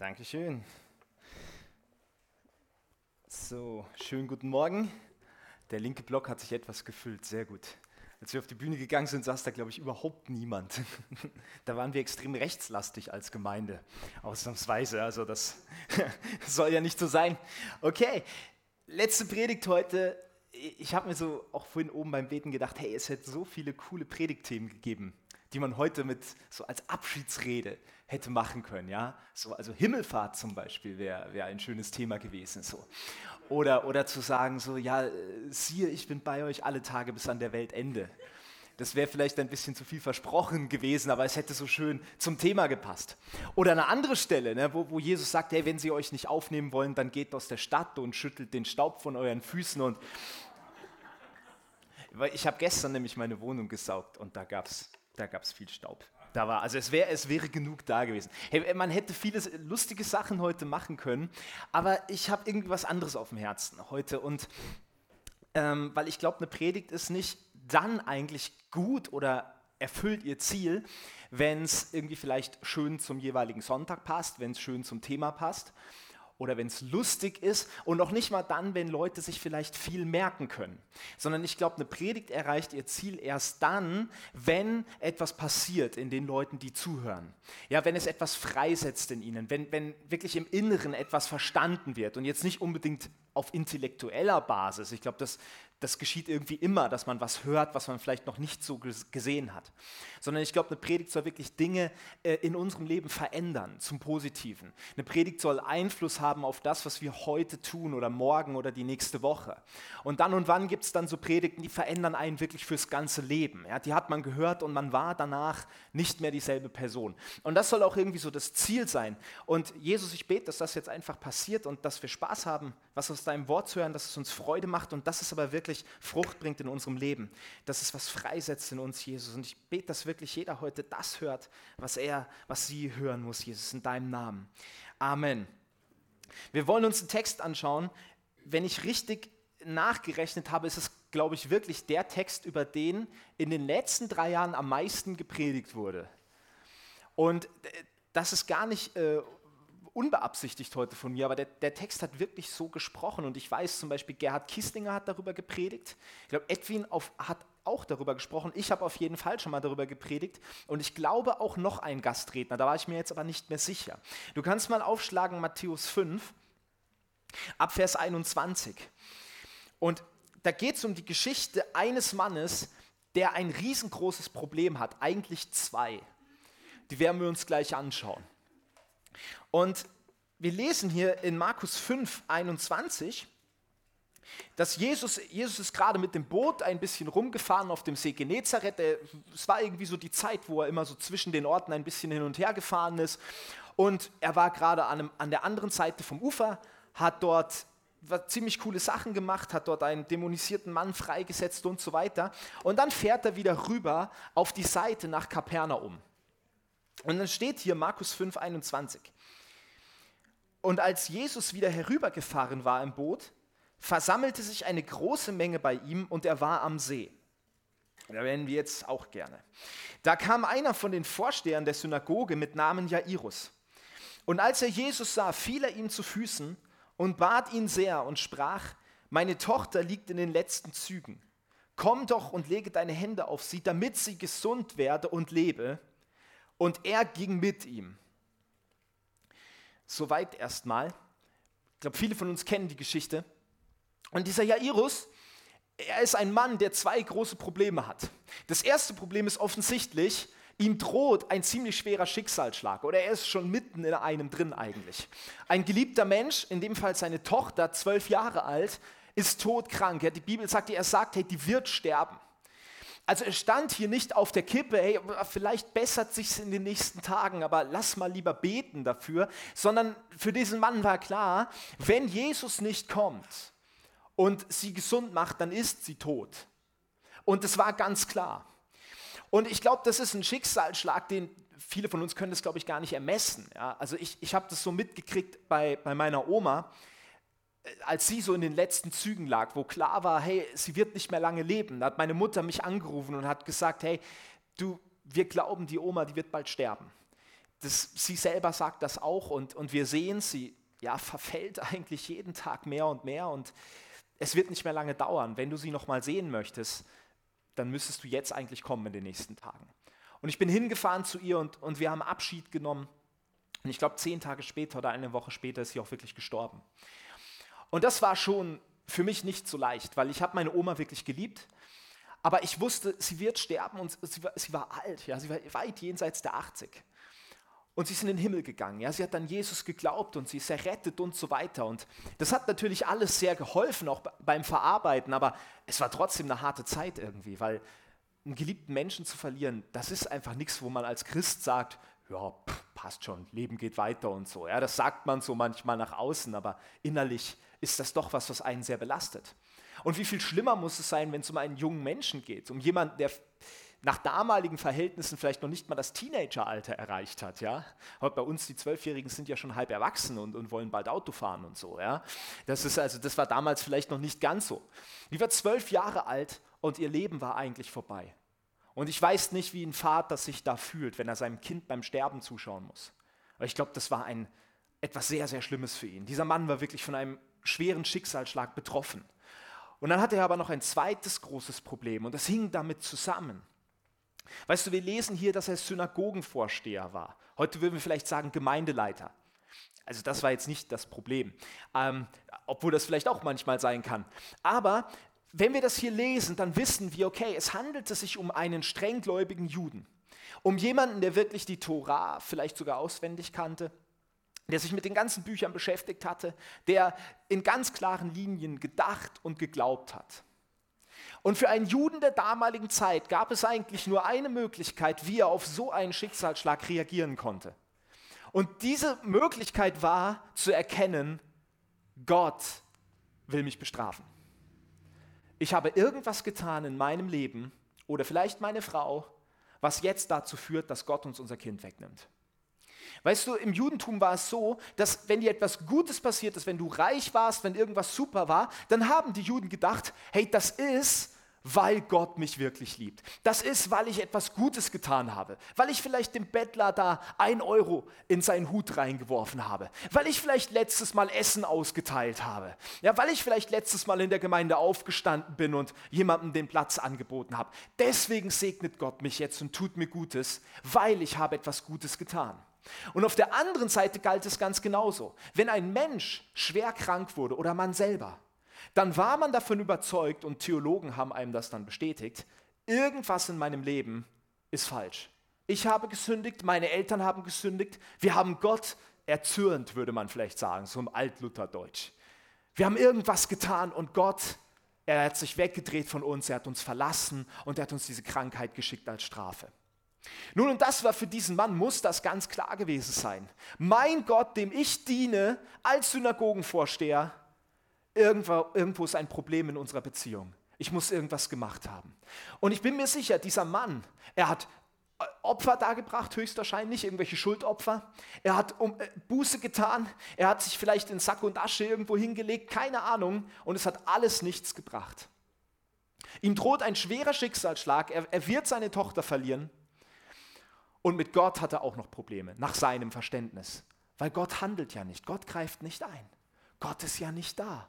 Dankeschön. So, schönen guten Morgen. Der linke Block hat sich etwas gefüllt, sehr gut. Als wir auf die Bühne gegangen sind, saß da, glaube ich, überhaupt niemand. da waren wir extrem rechtslastig als Gemeinde, ausnahmsweise. Also das soll ja nicht so sein. Okay, letzte Predigt heute. Ich habe mir so auch vorhin oben beim Beten gedacht, hey, es hätte so viele coole Predigtthemen gegeben, die man heute mit so als Abschiedsrede hätte machen können. Ja? So, also Himmelfahrt zum Beispiel wäre wär ein schönes Thema gewesen. So. Oder, oder zu sagen, so, ja, siehe, ich bin bei euch alle Tage bis an der Weltende. Das wäre vielleicht ein bisschen zu viel versprochen gewesen, aber es hätte so schön zum Thema gepasst. Oder eine andere Stelle, ne, wo, wo Jesus sagt, hey, wenn sie euch nicht aufnehmen wollen, dann geht aus der Stadt und schüttelt den Staub von euren Füßen. Und ich habe gestern nämlich meine Wohnung gesaugt und da gab es da gab's viel Staub da war. Also es, wär, es wäre genug da gewesen. Hey, man hätte viele lustige Sachen heute machen können, aber ich habe irgendwie was anderes auf dem Herzen heute. Und ähm, weil ich glaube, eine Predigt ist nicht dann eigentlich gut oder erfüllt ihr Ziel, wenn es irgendwie vielleicht schön zum jeweiligen Sonntag passt, wenn es schön zum Thema passt oder wenn es lustig ist und noch nicht mal dann, wenn Leute sich vielleicht viel merken können, sondern ich glaube, eine Predigt erreicht ihr Ziel erst dann, wenn etwas passiert in den Leuten, die zuhören. Ja, wenn es etwas freisetzt in ihnen, wenn, wenn wirklich im Inneren etwas verstanden wird und jetzt nicht unbedingt auf intellektueller Basis. Ich glaube, das, das geschieht irgendwie immer, dass man was hört, was man vielleicht noch nicht so gesehen hat. Sondern ich glaube, eine Predigt soll wirklich Dinge äh, in unserem Leben verändern, zum Positiven. Eine Predigt soll Einfluss haben auf das, was wir heute tun oder morgen oder die nächste Woche. Und dann und wann gibt es dann so Predigten, die verändern einen wirklich fürs ganze Leben. Ja, die hat man gehört und man war danach nicht mehr dieselbe Person. Und das soll auch irgendwie so das Ziel sein. Und Jesus, ich bete, dass das jetzt einfach passiert und dass wir Spaß haben, was aus deinem Wort zu hören, dass es uns Freude macht und dass es aber wirklich wirklich Frucht bringt in unserem Leben, dass es was freisetzt in uns, Jesus. Und ich bete, dass wirklich jeder heute das hört, was er, was sie hören muss, Jesus, in deinem Namen. Amen. Wir wollen uns einen Text anschauen. Wenn ich richtig nachgerechnet habe, ist es, glaube ich, wirklich der Text, über den in den letzten drei Jahren am meisten gepredigt wurde. Und das ist gar nicht äh, unbeabsichtigt heute von mir, aber der, der, Text hat wirklich so gesprochen und ich weiß zum Beispiel, Gerhard Kissinger hat darüber gepredigt. Ich glaube, Edwin auf, hat auch darüber gesprochen. Ich habe auf jeden Fall schon mal darüber gepredigt und ich glaube auch noch ein Gastredner, da war ich mir jetzt aber nicht mehr sicher. Du kannst mal aufschlagen Matthäus 5, ab Vers 21. Und da geht es um die Geschichte eines Mannes, der ein riesengroßes Problem hat, eigentlich zwei. Die werden wir uns gleich anschauen. Und wir lesen hier in Markus 5, 21, dass Jesus, Jesus ist gerade mit dem Boot ein bisschen rumgefahren auf dem See Genezareth. Es war irgendwie so die Zeit, wo er immer so zwischen den Orten ein bisschen hin und her gefahren ist. Und er war gerade an, an der anderen Seite vom Ufer, hat dort ziemlich coole Sachen gemacht, hat dort einen dämonisierten Mann freigesetzt und so weiter. Und dann fährt er wieder rüber auf die Seite nach Kapernaum. Und dann steht hier Markus 5, 21. Und als Jesus wieder herübergefahren war im Boot, versammelte sich eine große Menge bei ihm und er war am See. Da werden wir jetzt auch gerne. Da kam einer von den Vorstehern der Synagoge mit Namen Jairus. Und als er Jesus sah, fiel er ihm zu Füßen und bat ihn sehr und sprach, meine Tochter liegt in den letzten Zügen. Komm doch und lege deine Hände auf sie, damit sie gesund werde und lebe. Und er ging mit ihm. Soweit erstmal. Ich glaube, viele von uns kennen die Geschichte. Und dieser Jairus, er ist ein Mann, der zwei große Probleme hat. Das erste Problem ist offensichtlich, ihm droht ein ziemlich schwerer Schicksalsschlag oder er ist schon mitten in einem drin eigentlich. Ein geliebter Mensch, in dem Fall seine Tochter, zwölf Jahre alt, ist todkrank. Die Bibel sagt, er sagt, hey, die wird sterben. Also es stand hier nicht auf der Kippe, hey, vielleicht bessert sich in den nächsten Tagen, aber lass mal lieber beten dafür, sondern für diesen Mann war klar, wenn Jesus nicht kommt und sie gesund macht, dann ist sie tot. Und es war ganz klar. Und ich glaube, das ist ein Schicksalsschlag, den viele von uns können das, glaube ich, gar nicht ermessen. Ja? Also ich, ich habe das so mitgekriegt bei, bei meiner Oma als sie so in den letzten Zügen lag, wo klar war, hey, sie wird nicht mehr lange leben, hat meine Mutter mich angerufen und hat gesagt, hey, du, wir glauben, die Oma, die wird bald sterben. das, sie selber sagt das auch und, und wir sehen, sie ja, verfällt eigentlich jeden Tag mehr und mehr und es wird nicht mehr lange dauern. Wenn du sie noch mal sehen möchtest, dann müsstest du jetzt eigentlich kommen in den nächsten Tagen. Und ich bin hingefahren zu ihr und, und wir haben Abschied genommen. Und ich glaube, zehn Tage später oder eine Woche später ist sie auch wirklich gestorben. Und das war schon für mich nicht so leicht, weil ich habe meine Oma wirklich geliebt. Aber ich wusste, sie wird sterben und sie war, sie war alt, ja, sie war weit jenseits der 80. Und sie ist in den Himmel gegangen. Ja, sie hat an Jesus geglaubt und sie ist errettet und so weiter. Und das hat natürlich alles sehr geholfen, auch beim Verarbeiten, aber es war trotzdem eine harte Zeit irgendwie, weil einen geliebten Menschen zu verlieren, das ist einfach nichts, wo man als Christ sagt, ja, pff, passt schon, Leben geht weiter und so. Ja, das sagt man so manchmal nach außen, aber innerlich ist das doch was, was einen sehr belastet. Und wie viel schlimmer muss es sein, wenn es um einen jungen Menschen geht, um jemanden, der nach damaligen Verhältnissen vielleicht noch nicht mal das Teenageralter erreicht hat. Ja? Heute bei uns, die Zwölfjährigen sind ja schon halb erwachsen und, und wollen bald Auto fahren und so. Ja? Das, ist also, das war damals vielleicht noch nicht ganz so. Die war zwölf Jahre alt und ihr Leben war eigentlich vorbei. Und ich weiß nicht, wie ein Vater sich da fühlt, wenn er seinem Kind beim Sterben zuschauen muss. Aber ich glaube, das war ein, etwas sehr, sehr Schlimmes für ihn. Dieser Mann war wirklich von einem schweren Schicksalsschlag betroffen. Und dann hatte er aber noch ein zweites großes Problem und das hing damit zusammen. Weißt du, wir lesen hier, dass er Synagogenvorsteher war. Heute würden wir vielleicht sagen Gemeindeleiter. Also das war jetzt nicht das Problem, ähm, obwohl das vielleicht auch manchmal sein kann. Aber wenn wir das hier lesen, dann wissen wir, okay, es handelte sich um einen strenggläubigen Juden, um jemanden, der wirklich die Tora vielleicht sogar auswendig kannte, der sich mit den ganzen Büchern beschäftigt hatte, der in ganz klaren Linien gedacht und geglaubt hat. Und für einen Juden der damaligen Zeit gab es eigentlich nur eine Möglichkeit, wie er auf so einen Schicksalsschlag reagieren konnte. Und diese Möglichkeit war zu erkennen, Gott will mich bestrafen. Ich habe irgendwas getan in meinem Leben oder vielleicht meine Frau, was jetzt dazu führt, dass Gott uns unser Kind wegnimmt. Weißt du, im Judentum war es so, dass wenn dir etwas Gutes passiert ist, wenn du reich warst, wenn irgendwas super war, dann haben die Juden gedacht, hey, das ist, weil Gott mich wirklich liebt. Das ist, weil ich etwas Gutes getan habe. Weil ich vielleicht dem Bettler da ein Euro in seinen Hut reingeworfen habe. Weil ich vielleicht letztes Mal Essen ausgeteilt habe. Ja, weil ich vielleicht letztes Mal in der Gemeinde aufgestanden bin und jemandem den Platz angeboten habe. Deswegen segnet Gott mich jetzt und tut mir Gutes, weil ich habe etwas Gutes getan. Und auf der anderen Seite galt es ganz genauso. Wenn ein Mensch schwer krank wurde oder man selber, dann war man davon überzeugt, und Theologen haben einem das dann bestätigt, irgendwas in meinem Leben ist falsch. Ich habe gesündigt, meine Eltern haben gesündigt, wir haben Gott erzürnt, würde man vielleicht sagen, so im Altlutherdeutsch. Wir haben irgendwas getan und Gott, er hat sich weggedreht von uns, er hat uns verlassen und er hat uns diese Krankheit geschickt als Strafe. Nun, und das war für diesen Mann, muss das ganz klar gewesen sein. Mein Gott, dem ich diene als Synagogenvorsteher, irgendwo, irgendwo ist ein Problem in unserer Beziehung. Ich muss irgendwas gemacht haben. Und ich bin mir sicher, dieser Mann, er hat äh, Opfer dargebracht, höchstwahrscheinlich, irgendwelche Schuldopfer. Er hat um, äh, Buße getan, er hat sich vielleicht in Sack und Asche irgendwo hingelegt, keine Ahnung, und es hat alles nichts gebracht. Ihm droht ein schwerer Schicksalsschlag, er, er wird seine Tochter verlieren und mit Gott hat er auch noch Probleme, nach seinem Verständnis. Weil Gott handelt ja nicht, Gott greift nicht ein. Gott ist ja nicht da.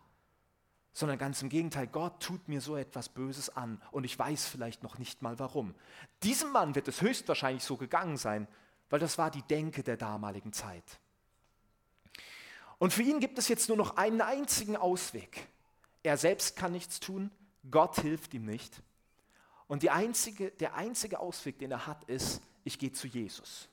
Sondern ganz im Gegenteil, Gott tut mir so etwas Böses an und ich weiß vielleicht noch nicht mal warum. Diesem Mann wird es höchstwahrscheinlich so gegangen sein, weil das war die Denke der damaligen Zeit. Und für ihn gibt es jetzt nur noch einen einzigen Ausweg. Er selbst kann nichts tun, Gott hilft ihm nicht. Und einzige, der einzige Ausweg, den er hat, ist, ich gehe zu Jesus.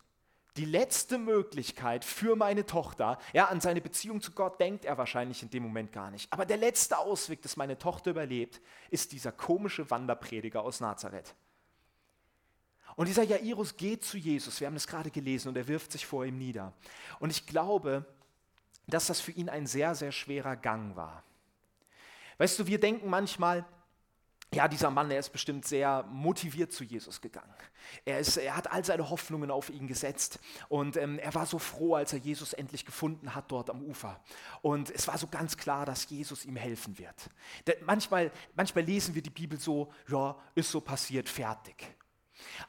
Die letzte Möglichkeit für meine Tochter, ja, an seine Beziehung zu Gott denkt er wahrscheinlich in dem Moment gar nicht. Aber der letzte Ausweg, dass meine Tochter überlebt, ist dieser komische Wanderprediger aus Nazareth. Und dieser Jairus geht zu Jesus, wir haben das gerade gelesen, und er wirft sich vor ihm nieder. Und ich glaube, dass das für ihn ein sehr, sehr schwerer Gang war. Weißt du, wir denken manchmal, ja, dieser Mann, er ist bestimmt sehr motiviert zu Jesus gegangen. Er, ist, er hat all seine Hoffnungen auf ihn gesetzt und ähm, er war so froh, als er Jesus endlich gefunden hat dort am Ufer. Und es war so ganz klar, dass Jesus ihm helfen wird. Da, manchmal, manchmal lesen wir die Bibel so, ja, ist so passiert, fertig.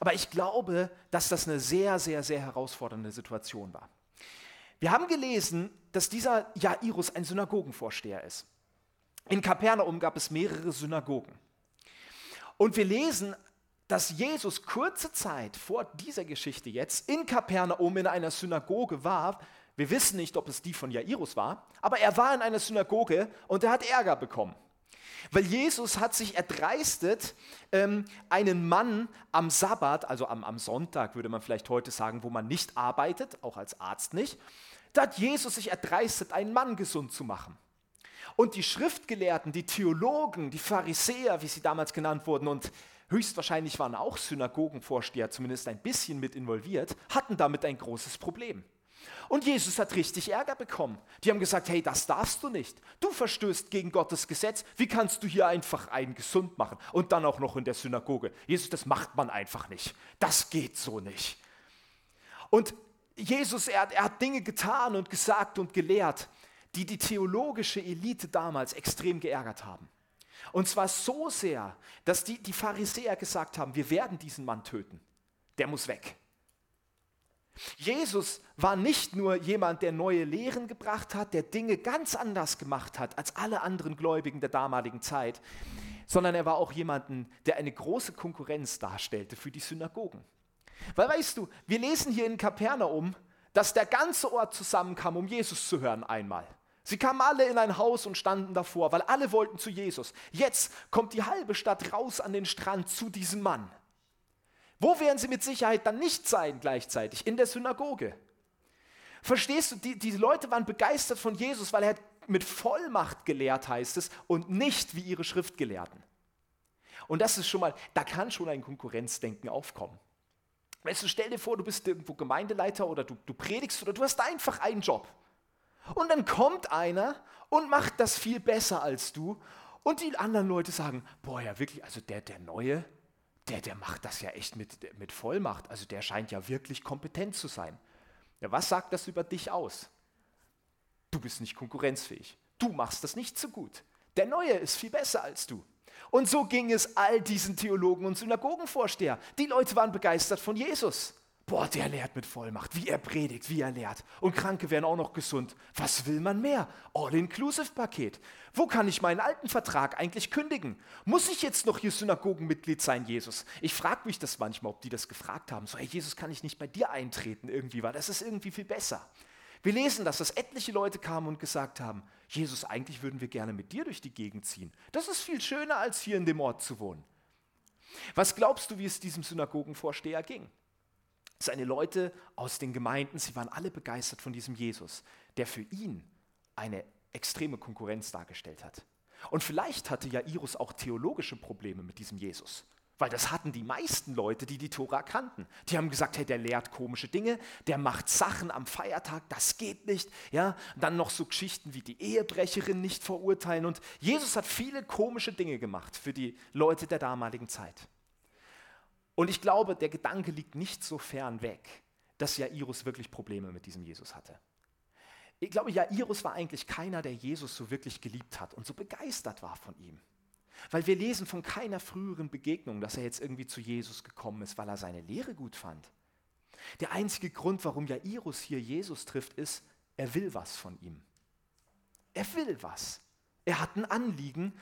Aber ich glaube, dass das eine sehr, sehr, sehr herausfordernde Situation war. Wir haben gelesen, dass dieser Jairus ein Synagogenvorsteher ist. In Kapernaum gab es mehrere Synagogen. Und wir lesen, dass Jesus kurze Zeit vor dieser Geschichte jetzt in Kapernaum in einer Synagoge war. Wir wissen nicht, ob es die von Jairus war, aber er war in einer Synagoge und er hat Ärger bekommen. Weil Jesus hat sich erdreistet, ähm, einen Mann am Sabbat, also am, am Sonntag würde man vielleicht heute sagen, wo man nicht arbeitet, auch als Arzt nicht, da hat Jesus sich erdreistet, einen Mann gesund zu machen. Und die Schriftgelehrten, die Theologen, die Pharisäer, wie sie damals genannt wurden, und höchstwahrscheinlich waren auch Synagogenvorsteher zumindest ein bisschen mit involviert, hatten damit ein großes Problem. Und Jesus hat richtig Ärger bekommen. Die haben gesagt, hey, das darfst du nicht. Du verstößt gegen Gottes Gesetz. Wie kannst du hier einfach einen gesund machen? Und dann auch noch in der Synagoge. Jesus, das macht man einfach nicht. Das geht so nicht. Und Jesus, er, er hat Dinge getan und gesagt und gelehrt, die die theologische Elite damals extrem geärgert haben. Und zwar so sehr, dass die, die Pharisäer gesagt haben, wir werden diesen Mann töten. Der muss weg. Jesus war nicht nur jemand, der neue Lehren gebracht hat, der Dinge ganz anders gemacht hat als alle anderen Gläubigen der damaligen Zeit, sondern er war auch jemanden, der eine große Konkurrenz darstellte für die Synagogen. Weil weißt du, wir lesen hier in Kapernaum, dass der ganze Ort zusammenkam, um Jesus zu hören einmal. Sie kamen alle in ein Haus und standen davor, weil alle wollten zu Jesus. Jetzt kommt die halbe Stadt raus an den Strand zu diesem Mann. Wo werden sie mit Sicherheit dann nicht sein gleichzeitig? In der Synagoge. Verstehst du, die, die Leute waren begeistert von Jesus, weil er mit Vollmacht gelehrt, heißt es, und nicht wie ihre Schriftgelehrten. Und das ist schon mal, da kann schon ein Konkurrenzdenken aufkommen. Weißt du, stell dir vor, du bist irgendwo Gemeindeleiter oder du, du predigst oder du hast einfach einen Job. Und dann kommt einer und macht das viel besser als du. Und die anderen Leute sagen, boah, ja wirklich, also der, der Neue, der, der macht das ja echt mit, mit Vollmacht. Also der scheint ja wirklich kompetent zu sein. Ja, was sagt das über dich aus? Du bist nicht konkurrenzfähig. Du machst das nicht so gut. Der Neue ist viel besser als du. Und so ging es all diesen Theologen und Synagogenvorsteher. Die Leute waren begeistert von Jesus. Boah, der lehrt mit Vollmacht, wie er predigt, wie er lehrt. Und Kranke werden auch noch gesund. Was will man mehr? All-Inclusive-Paket. Wo kann ich meinen alten Vertrag eigentlich kündigen? Muss ich jetzt noch hier Synagogenmitglied sein, Jesus? Ich frage mich das manchmal, ob die das gefragt haben. So, hey, Jesus, kann ich nicht bei dir eintreten irgendwie, weil das ist irgendwie viel besser. Wir lesen das, dass etliche Leute kamen und gesagt haben, Jesus, eigentlich würden wir gerne mit dir durch die Gegend ziehen. Das ist viel schöner, als hier in dem Ort zu wohnen. Was glaubst du, wie es diesem Synagogenvorsteher ging? Seine Leute aus den Gemeinden, sie waren alle begeistert von diesem Jesus, der für ihn eine extreme Konkurrenz dargestellt hat. Und vielleicht hatte Jairus auch theologische Probleme mit diesem Jesus. Weil das hatten die meisten Leute, die die Tora kannten. Die haben gesagt, hey, der lehrt komische Dinge, der macht Sachen am Feiertag, das geht nicht. Ja, dann noch so Geschichten wie die Ehebrecherin nicht verurteilen. Und Jesus hat viele komische Dinge gemacht für die Leute der damaligen Zeit. Und ich glaube, der Gedanke liegt nicht so fern weg, dass Jairus wirklich Probleme mit diesem Jesus hatte. Ich glaube, Jairus war eigentlich keiner, der Jesus so wirklich geliebt hat und so begeistert war von ihm. Weil wir lesen von keiner früheren Begegnung, dass er jetzt irgendwie zu Jesus gekommen ist, weil er seine Lehre gut fand. Der einzige Grund, warum Jairus hier Jesus trifft, ist, er will was von ihm. Er will was. Er hat ein Anliegen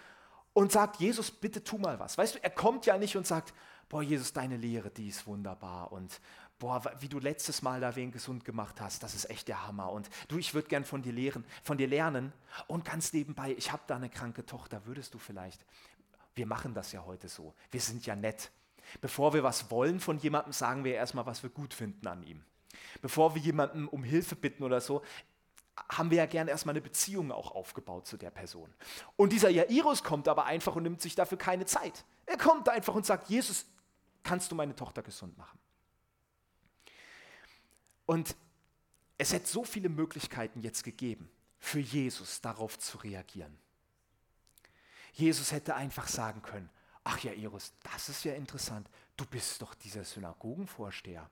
und sagt, Jesus, bitte tu mal was. Weißt du, er kommt ja nicht und sagt, boah, Jesus, deine Lehre, die ist wunderbar und boah, wie du letztes Mal da wen gesund gemacht hast, das ist echt der Hammer und du, ich würde gern von dir lehren, von dir lernen und ganz nebenbei, ich habe da eine kranke Tochter, würdest du vielleicht, wir machen das ja heute so, wir sind ja nett. Bevor wir was wollen von jemandem, sagen wir erstmal, was wir gut finden an ihm. Bevor wir jemanden um Hilfe bitten oder so, haben wir ja gerne erstmal eine Beziehung auch aufgebaut zu der Person. Und dieser Jairus kommt aber einfach und nimmt sich dafür keine Zeit. Er kommt einfach und sagt, Jesus, kannst du meine Tochter gesund machen? Und es hätte so viele Möglichkeiten jetzt gegeben, für Jesus darauf zu reagieren. Jesus hätte einfach sagen können, ach ja, Iris, das ist ja interessant, du bist doch dieser Synagogenvorsteher.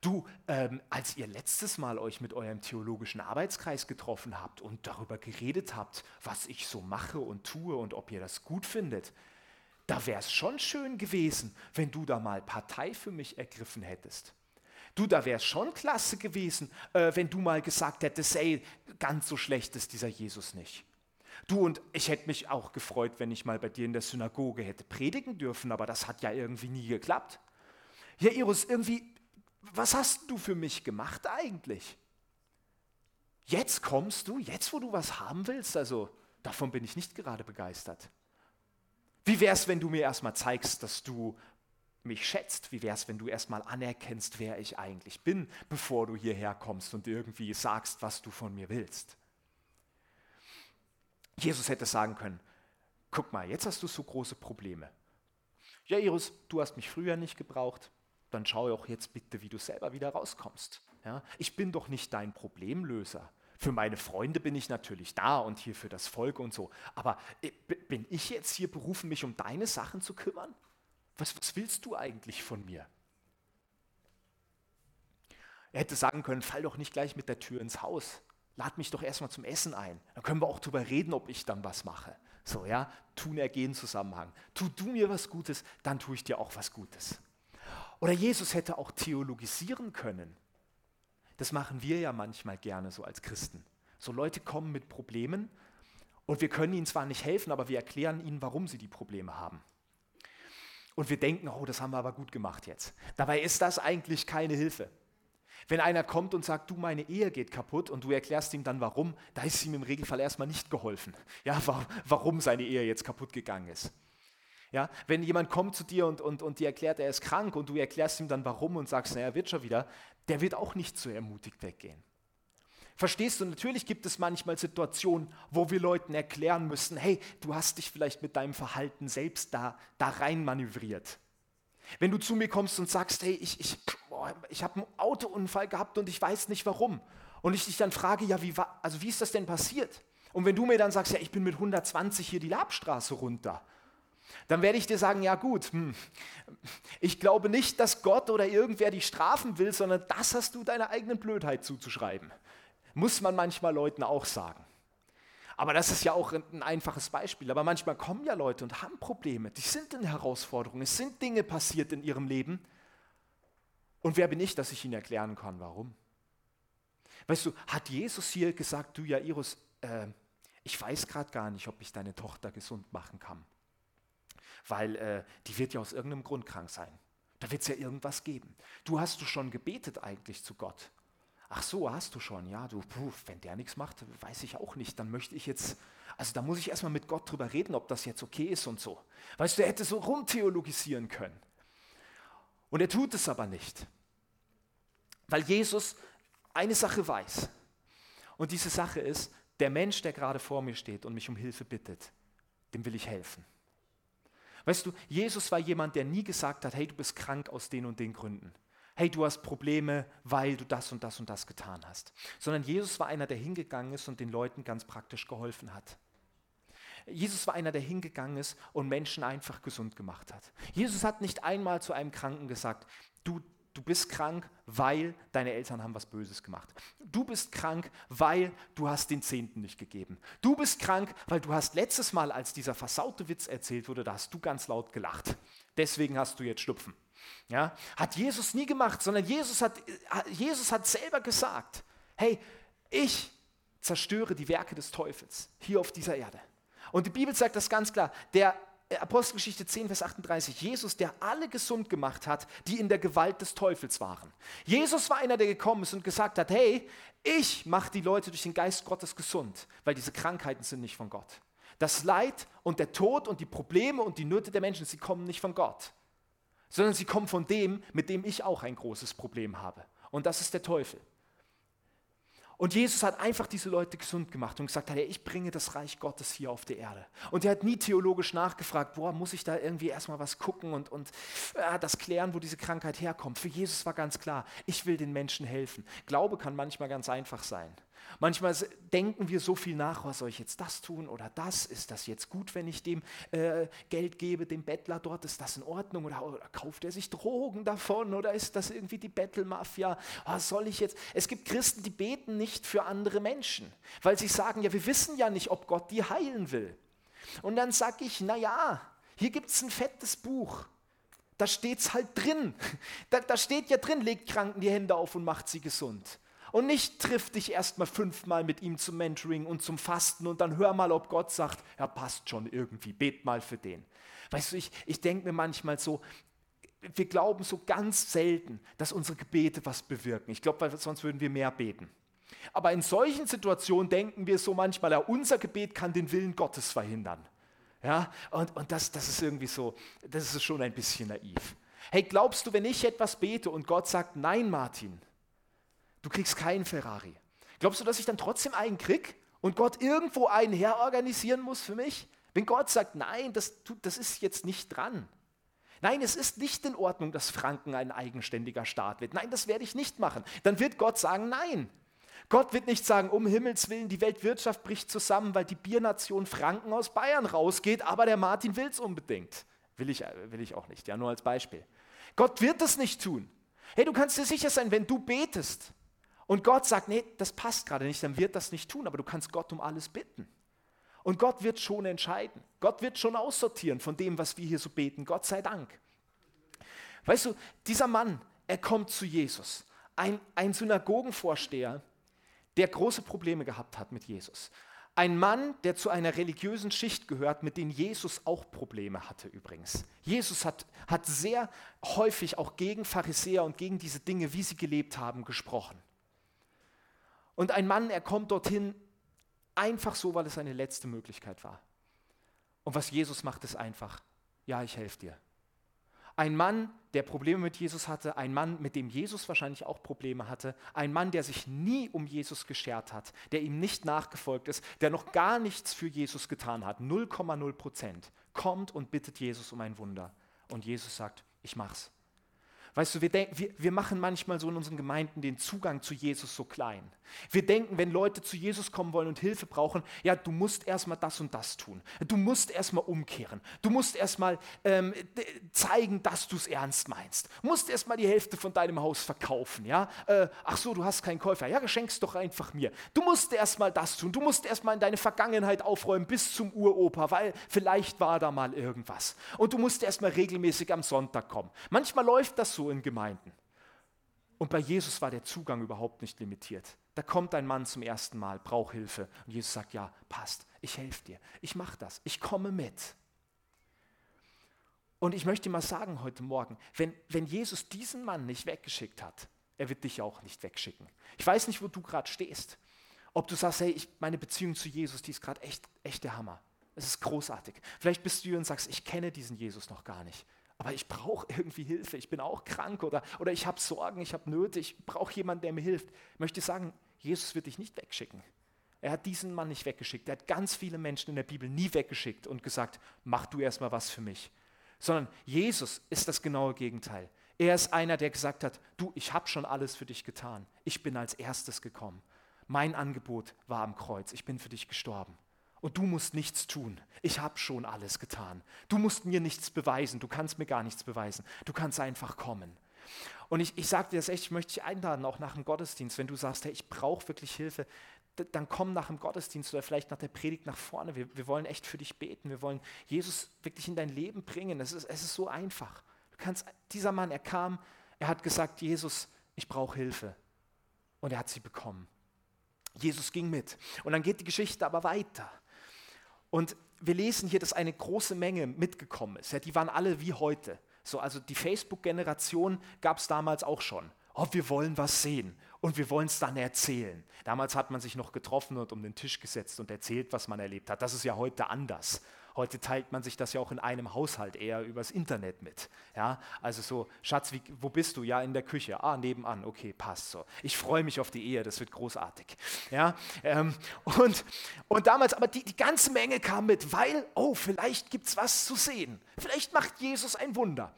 Du, ähm, als ihr letztes Mal euch mit eurem theologischen Arbeitskreis getroffen habt und darüber geredet habt, was ich so mache und tue und ob ihr das gut findet, da wäre es schon schön gewesen, wenn du da mal Partei für mich ergriffen hättest. Du, da wäre es schon klasse gewesen, äh, wenn du mal gesagt hättest, ey, ganz so schlecht ist dieser Jesus nicht. Du und ich hätte mich auch gefreut, wenn ich mal bei dir in der Synagoge hätte predigen dürfen, aber das hat ja irgendwie nie geklappt. Ja, Iris, irgendwie, was hast du für mich gemacht eigentlich? Jetzt kommst du, jetzt wo du was haben willst, also davon bin ich nicht gerade begeistert. Wie wäre es, wenn du mir erstmal zeigst, dass du mich schätzt? Wie wäre es, wenn du erstmal anerkennst, wer ich eigentlich bin, bevor du hierher kommst und irgendwie sagst, was du von mir willst? Jesus hätte sagen können, guck mal, jetzt hast du so große Probleme. Ja, Iris, du hast mich früher nicht gebraucht, dann schau auch jetzt bitte, wie du selber wieder rauskommst. Ja, ich bin doch nicht dein Problemlöser. Für meine Freunde bin ich natürlich da und hier für das Volk und so. Aber äh, bin ich jetzt hier berufen, mich um deine Sachen zu kümmern? Was, was willst du eigentlich von mir? Er hätte sagen können, fall doch nicht gleich mit der Tür ins Haus. Lad mich doch erstmal zum Essen ein. Dann können wir auch darüber reden, ob ich dann was mache. So, ja, tun ergehen Zusammenhang. Tu du mir was Gutes, dann tue ich dir auch was Gutes. Oder Jesus hätte auch theologisieren können. Das machen wir ja manchmal gerne so als Christen. So Leute kommen mit Problemen und wir können ihnen zwar nicht helfen, aber wir erklären ihnen, warum sie die Probleme haben. Und wir denken, oh, das haben wir aber gut gemacht jetzt. Dabei ist das eigentlich keine Hilfe. Wenn einer kommt und sagt, du, meine Ehe geht kaputt und du erklärst ihm dann warum, da ist ihm im Regelfall erstmal nicht geholfen. Ja, warum seine Ehe jetzt kaputt gegangen ist. Ja, wenn jemand kommt zu dir und, und, und dir erklärt, er ist krank und du erklärst ihm dann warum und sagst, naja, wird schon wieder, der wird auch nicht so ermutigt weggehen. Verstehst du, natürlich gibt es manchmal Situationen, wo wir Leuten erklären müssen, hey, du hast dich vielleicht mit deinem Verhalten selbst da, da rein manövriert. Wenn du zu mir kommst und sagst, hey, ich, ich, ich habe einen Autounfall gehabt und ich weiß nicht warum. Und ich dich dann frage, ja, wie, also wie ist das denn passiert? Und wenn du mir dann sagst, ja, ich bin mit 120 hier die Labstraße runter, dann werde ich dir sagen, ja gut, hm, ich glaube nicht, dass Gott oder irgendwer dich strafen will, sondern das hast du deiner eigenen Blödheit zuzuschreiben. Muss man manchmal Leuten auch sagen. Aber das ist ja auch ein einfaches Beispiel. Aber manchmal kommen ja Leute und haben Probleme. Die sind in Herausforderungen. Es sind Dinge passiert in ihrem Leben. Und wer bin ich, dass ich ihnen erklären kann, warum? Weißt du, hat Jesus hier gesagt, du Jairus, äh, ich weiß gerade gar nicht, ob ich deine Tochter gesund machen kann weil äh, die wird ja aus irgendeinem Grund krank sein. Da wird es ja irgendwas geben. Du hast du schon gebetet eigentlich zu Gott. Ach so, hast du schon, ja, du, puh, wenn der nichts macht, weiß ich auch nicht. Dann möchte ich jetzt, also da muss ich erstmal mit Gott drüber reden, ob das jetzt okay ist und so. Weißt du, er hätte so rumtheologisieren können. Und er tut es aber nicht. Weil Jesus eine Sache weiß. Und diese Sache ist, der Mensch, der gerade vor mir steht und mich um Hilfe bittet, dem will ich helfen. Weißt du, Jesus war jemand, der nie gesagt hat, hey, du bist krank aus den und den Gründen. Hey, du hast Probleme, weil du das und das und das getan hast. Sondern Jesus war einer, der hingegangen ist und den Leuten ganz praktisch geholfen hat. Jesus war einer, der hingegangen ist und Menschen einfach gesund gemacht hat. Jesus hat nicht einmal zu einem Kranken gesagt, du, Du bist krank, weil deine Eltern haben was Böses gemacht. Du bist krank, weil du hast den Zehnten nicht gegeben. Du bist krank, weil du hast letztes Mal, als dieser versaute Witz erzählt wurde, da hast du ganz laut gelacht. Deswegen hast du jetzt Schnupfen. Ja? Hat Jesus nie gemacht, sondern Jesus hat, Jesus hat selber gesagt, hey, ich zerstöre die Werke des Teufels hier auf dieser Erde. Und die Bibel sagt das ganz klar, der Apostelgeschichte 10, Vers 38, Jesus, der alle gesund gemacht hat, die in der Gewalt des Teufels waren. Jesus war einer, der gekommen ist und gesagt hat, hey, ich mache die Leute durch den Geist Gottes gesund, weil diese Krankheiten sind nicht von Gott. Das Leid und der Tod und die Probleme und die Nöte der Menschen, sie kommen nicht von Gott, sondern sie kommen von dem, mit dem ich auch ein großes Problem habe. Und das ist der Teufel. Und Jesus hat einfach diese Leute gesund gemacht und gesagt, hey, ich bringe das Reich Gottes hier auf die Erde. Und er hat nie theologisch nachgefragt, boah, muss ich da irgendwie erstmal was gucken und, und äh, das klären, wo diese Krankheit herkommt. Für Jesus war ganz klar, ich will den Menschen helfen. Glaube kann manchmal ganz einfach sein. Manchmal denken wir so viel nach, was soll ich jetzt das tun oder das? Ist das jetzt gut, wenn ich dem äh, Geld gebe, dem Bettler dort? Ist das in Ordnung? Oder, oder, kauft er sich Drogen davon? Oder ist das irgendwie die Bettelmafia? Was soll ich jetzt? Es gibt Christen, die beten nicht für andere Menschen, weil sie sagen, ja, wir wissen ja nicht, ob Gott die heilen will. Und dann sage ich, na ja, Hier gibt es ein fettes Buch. Da steht es halt drin. Da, da steht ja drin, legt Kranken die Hände auf und macht sie gesund. Und nicht triff dich erstmal fünfmal mit ihm zum Mentoring und zum Fasten und dann hör mal, ob Gott sagt, ja, passt schon irgendwie, bet mal für den. Weißt du, ich, ich denke mir manchmal so, wir glauben so ganz selten, dass unsere Gebete was bewirken. Ich glaube, sonst würden wir mehr beten. Aber in solchen Situationen denken wir so manchmal, ja, unser Gebet kann den Willen Gottes verhindern. Ja, und, und das, das ist irgendwie so, das ist schon ein bisschen naiv. Hey, glaubst du, wenn ich etwas bete und Gott sagt, nein, Martin, du kriegst keinen Ferrari, glaubst du, dass ich dann trotzdem einen krieg und Gott irgendwo einen herorganisieren muss für mich? Wenn Gott sagt, nein, das, das ist jetzt nicht dran. Nein, es ist nicht in Ordnung, dass Franken ein eigenständiger Staat wird. Nein, das werde ich nicht machen. Dann wird Gott sagen, nein. Gott wird nicht sagen, um Himmels Willen, die Weltwirtschaft bricht zusammen, weil die Biernation Franken aus Bayern rausgeht, aber der Martin will es unbedingt. Will ich, will ich auch nicht, ja, nur als Beispiel. Gott wird das nicht tun. Hey, du kannst dir sicher sein, wenn du betest und Gott sagt, nee, das passt gerade nicht, dann wird das nicht tun, aber du kannst Gott um alles bitten. Und Gott wird schon entscheiden. Gott wird schon aussortieren von dem, was wir hier so beten. Gott sei Dank. Weißt du, dieser Mann, er kommt zu Jesus. Ein, ein Synagogenvorsteher, der große Probleme gehabt hat mit Jesus. Ein Mann, der zu einer religiösen Schicht gehört, mit denen Jesus auch Probleme hatte übrigens. Jesus hat, hat sehr häufig auch gegen Pharisäer und gegen diese Dinge, wie sie gelebt haben, gesprochen. Und ein Mann, er kommt dorthin einfach so, weil es seine letzte Möglichkeit war. Und was Jesus macht, ist einfach, ja, ich helfe dir. Ein Mann, der Probleme mit Jesus hatte, ein Mann, mit dem Jesus wahrscheinlich auch Probleme hatte, ein Mann, der sich nie um Jesus geschert hat, der ihm nicht nachgefolgt ist, der noch gar nichts für Jesus getan hat, 0,0 Prozent, kommt und bittet Jesus um ein Wunder. Und Jesus sagt, ich mach's. Weißt du, wir, wir, wir machen manchmal so in unseren Gemeinden den Zugang zu Jesus so klein. Wir denken, wenn Leute zu Jesus kommen wollen und Hilfe brauchen, ja, du musst erstmal das und das tun. Du musst erstmal umkehren. Du musst erstmal ähm, zeigen, dass du es ernst meinst. Du musst erstmal die Hälfte von deinem Haus verkaufen. Ja? Äh, ach so, du hast keinen Käufer. Ja, geschenkst doch einfach mir. Du musst erstmal das tun. Du musst erstmal in deine Vergangenheit aufräumen bis zum Uropa, weil vielleicht war da mal irgendwas. Und du musst erstmal regelmäßig am Sonntag kommen. Manchmal läuft das so in Gemeinden. Und bei Jesus war der Zugang überhaupt nicht limitiert. Da kommt ein Mann zum ersten Mal, braucht Hilfe. Und Jesus sagt, ja, passt, ich helfe dir, ich mache das, ich komme mit. Und ich möchte mal sagen heute Morgen, wenn, wenn Jesus diesen Mann nicht weggeschickt hat, er wird dich auch nicht wegschicken. Ich weiß nicht, wo du gerade stehst. Ob du sagst, hey, ich, meine Beziehung zu Jesus, die ist gerade echt, echt der Hammer. Es ist großartig. Vielleicht bist du hier und sagst, ich kenne diesen Jesus noch gar nicht aber ich brauche irgendwie Hilfe, ich bin auch krank oder, oder ich habe Sorgen, ich habe Nöte, ich brauche jemanden, der mir hilft. Ich möchte sagen, Jesus wird dich nicht wegschicken. Er hat diesen Mann nicht weggeschickt. Er hat ganz viele Menschen in der Bibel nie weggeschickt und gesagt, mach du erstmal was für mich. Sondern Jesus ist das genaue Gegenteil. Er ist einer, der gesagt hat, du, ich habe schon alles für dich getan. Ich bin als erstes gekommen. Mein Angebot war am Kreuz. Ich bin für dich gestorben. Und du musst nichts tun. Ich habe schon alles getan. Du musst mir nichts beweisen. Du kannst mir gar nichts beweisen. Du kannst einfach kommen. Und ich, ich sage dir das echt, ich möchte dich einladen, auch nach dem Gottesdienst, wenn du sagst, hey, ich brauche wirklich Hilfe, dann komm nach dem Gottesdienst oder vielleicht nach der Predigt nach vorne. Wir, wir wollen echt für dich beten. Wir wollen Jesus wirklich in dein Leben bringen. Es ist, es ist so einfach. Du kannst, dieser Mann, er kam, er hat gesagt, Jesus, ich brauche Hilfe. Und er hat sie bekommen. Jesus ging mit. Und dann geht die Geschichte aber weiter. Und wir lesen hier, dass eine große Menge mitgekommen ist. Ja, die waren alle wie heute. So, also die Facebook-Generation gab es damals auch schon. Oh, wir wollen was sehen und wir wollen es dann erzählen. Damals hat man sich noch getroffen und um den Tisch gesetzt und erzählt, was man erlebt hat. Das ist ja heute anders. Heute teilt man sich das ja auch in einem Haushalt eher übers Internet mit. Ja, also so, Schatz, wie, wo bist du? Ja, in der Küche. Ah, nebenan. Okay, passt so. Ich freue mich auf die Ehe, das wird großartig. Ja, ähm, und, und damals, aber die, die ganze Menge kam mit, weil, oh, vielleicht gibt es was zu sehen. Vielleicht macht Jesus ein Wunder.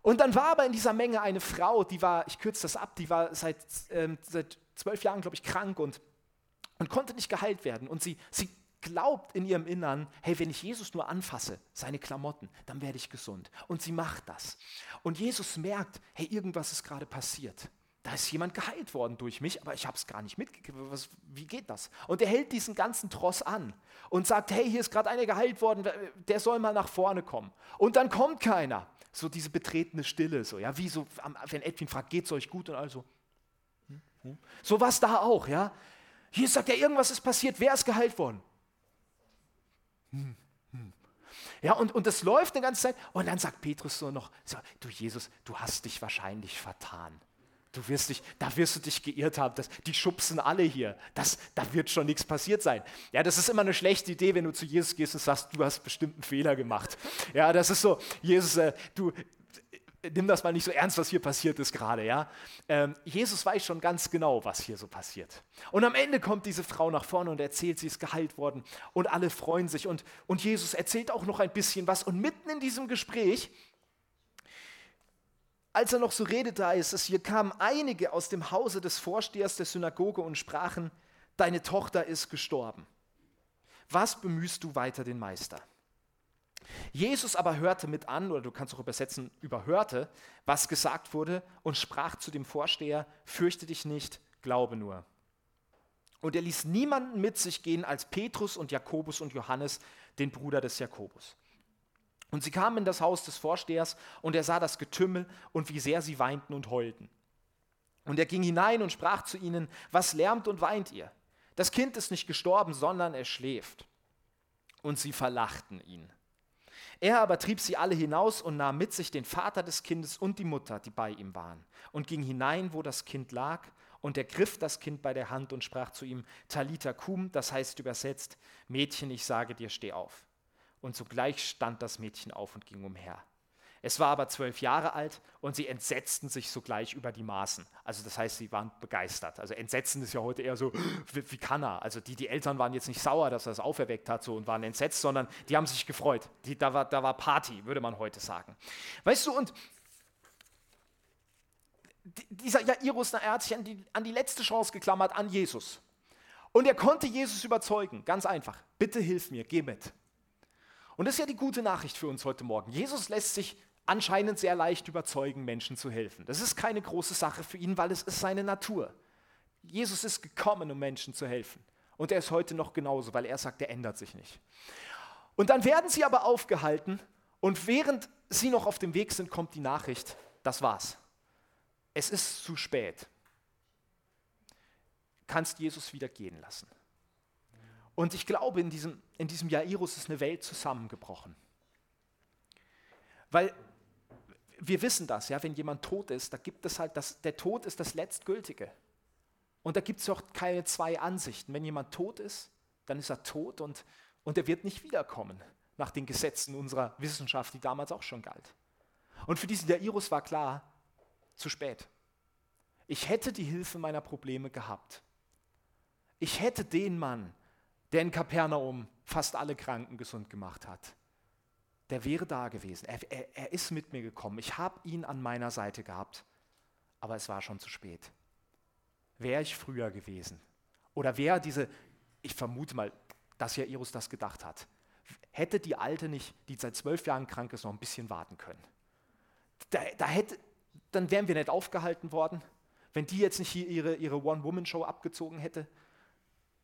Und dann war aber in dieser Menge eine Frau, die war, ich kürze das ab, die war seit, ähm, seit zwölf Jahren, glaube ich, krank und, und konnte nicht geheilt werden. Und sie, sie glaubt in ihrem Innern, hey, wenn ich Jesus nur anfasse, seine Klamotten, dann werde ich gesund. Und sie macht das. Und Jesus merkt, hey, irgendwas ist gerade passiert. da ist jemand geheilt worden durch mich, aber ich habe es gar nicht mitgekriegt. Wie geht das? Und er hält diesen ganzen Tross an und sagt, hey, hier ist gerade einer geheilt worden, der soll mal nach vorne kommen. Und dann kommt keiner. So diese betretene Stille, so, ja, wie so, wenn Edwin fragt, geht's euch gut? Und also, hm, hm. so was da auch, ja. Hier sagt er, irgendwas ist passiert, wer ist geheilt worden? Ja, und, und das läuft eine ganze Zeit. Und dann sagt Petrus so noch, du Jesus, du hast dich wahrscheinlich vertan. Du wirst dich, da wirst du dich geirrt haben. Das, die schubsen alle hier. Das, da wird schon nichts passiert sein. Ja, das ist immer eine schlechte Idee, wenn du zu Jesus gehst und sagst, du hast bestimmt einen Fehler gemacht. Ja, das ist so, Jesus, äh, du, nimm das mal nicht so ernst, was hier passiert ist gerade. Ja? Ähm, Jesus weiß schon ganz genau, was hier so passiert. Und am Ende kommt diese Frau nach vorne und erzählt, sie ist geheilt worden und alle freuen sich. Und, und Jesus erzählt auch noch ein bisschen was. Und mitten in diesem Gespräch, als er noch so redet, da ist es, hier kamen einige aus dem Hause des Vorstehers der Synagoge und sprachen, deine Tochter ist gestorben. Was bemühst du weiter den Meister? Jesus aber hörte mit an, oder du kannst auch übersetzen, überhörte, was gesagt wurde und sprach zu dem Vorsteher, fürchte dich nicht, glaube nur. Und er ließ niemanden mit sich gehen als Petrus und Jakobus und Johannes, den Bruder des Jakobus. Und sie kamen in das Haus des Vorstehers und er sah das Getümmel und wie sehr sie weinten und heulten. Und er ging hinein und sprach zu ihnen, was lärmt und weint ihr? Das Kind ist nicht gestorben, sondern es schläft. Und sie verlachten ihn. Er aber trieb sie alle hinaus und nahm mit sich den Vater des Kindes und die Mutter, die bei ihm waren, und ging hinein, wo das Kind lag, und er griff das Kind bei der Hand und sprach zu ihm, Talita kum, das heißt übersetzt, Mädchen, ich sage dir, steh auf. Und sogleich stand das Mädchen auf und ging umher. Es war aber zwölf Jahre alt und sie entsetzten sich sogleich über die Maßen. Also das heißt, sie waren begeistert. Also entsetzen ist ja heute eher so, wie, wie kann er? Also die, die Eltern waren jetzt nicht sauer, dass er das auferweckt hat so, und waren entsetzt, sondern die haben sich gefreut. Die, da, war, da war Party, würde man heute sagen. Weißt du, und dieser Jairus, er hat sich an die, an die letzte Chance geklammert, an Jesus. Und er konnte Jesus überzeugen, ganz einfach. Bitte hilf mir, geh mit. Und das ist ja die gute Nachricht für uns heute Morgen. Jesus lässt sich anscheinend sehr leicht überzeugen, Menschen zu helfen. Das ist keine große Sache für ihn, weil es ist seine Natur. Jesus ist gekommen, um Menschen zu helfen. Und er ist heute noch genauso, weil er sagt, er ändert sich nicht. Und dann werden sie aber aufgehalten und während sie noch auf dem Weg sind, kommt die Nachricht, das war's. Es ist zu spät. Kannst Jesus wieder gehen lassen. Und ich glaube, in diesem, in diesem Jairus ist eine Welt zusammengebrochen. Weil wir wissen das, ja, wenn jemand tot ist, da gibt es halt das, der Tod ist das Letztgültige. Und da gibt es auch keine zwei Ansichten. Wenn jemand tot ist, dann ist er tot und, und er wird nicht wiederkommen, nach den Gesetzen unserer Wissenschaft, die damals auch schon galt. Und für diesen Jairus war klar, zu spät. Ich hätte die Hilfe meiner Probleme gehabt. Ich hätte den Mann, der in Kapernaum fast alle Kranken gesund gemacht hat der wäre da gewesen. Er, er, er ist mit mir gekommen. Ich habe ihn an meiner Seite gehabt, aber es war schon zu spät. Wäre ich früher gewesen oder wäre diese, ich vermute mal, dass Jairus das gedacht hat, hätte die Alte nicht, die seit zwölf Jahren krank ist, noch ein bisschen warten können. Da, da hätte, dann wären wir nicht aufgehalten worden, wenn die jetzt nicht hier ihre, ihre One-Woman-Show abgezogen hätte,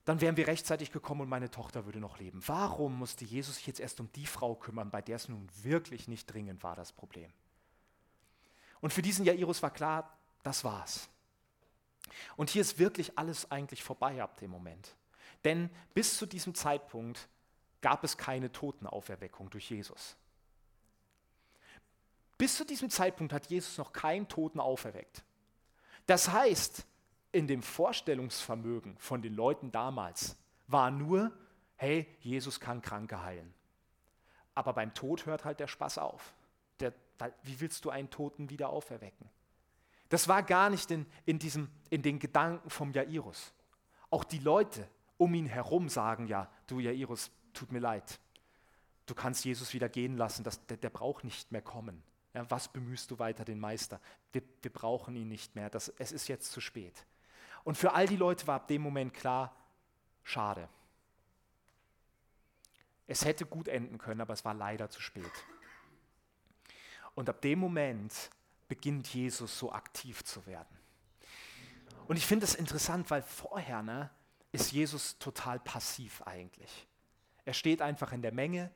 dann wären wir rechtzeitig gekommen und meine Tochter würde noch leben. Warum musste Jesus sich jetzt erst um die Frau kümmern, bei der es nun wirklich nicht dringend war, das Problem? Und für diesen Jairus war klar, das war's. Und hier ist wirklich alles eigentlich vorbei ab dem Moment. Denn bis zu diesem Zeitpunkt gab es keine Totenauferweckung durch Jesus. Bis zu diesem Zeitpunkt hat Jesus noch keinen Toten auferweckt. Das heißt, in dem Vorstellungsvermögen von den Leuten damals war nur, hey, Jesus kann Kranke heilen. Aber beim Tod hört halt der Spaß auf. Der, wie willst du einen Toten wieder auferwecken? Das war gar nicht in, in, diesem, in den Gedanken vom Jairus. Auch die Leute um ihn herum sagen ja, du Jairus, tut mir leid. Du kannst Jesus wieder gehen lassen, das, der, der braucht nicht mehr kommen. Ja, was bemühst du weiter den Meister? Wir, wir brauchen ihn nicht mehr, das, es ist jetzt zu spät. Und für all die Leute war ab dem Moment klar, schade. Es hätte gut enden können, aber es war leider zu spät. Und ab dem Moment beginnt Jesus so aktiv zu werden. Und ich finde es interessant, weil vorher ne, ist Jesus total passiv eigentlich. Er steht einfach in der Menge.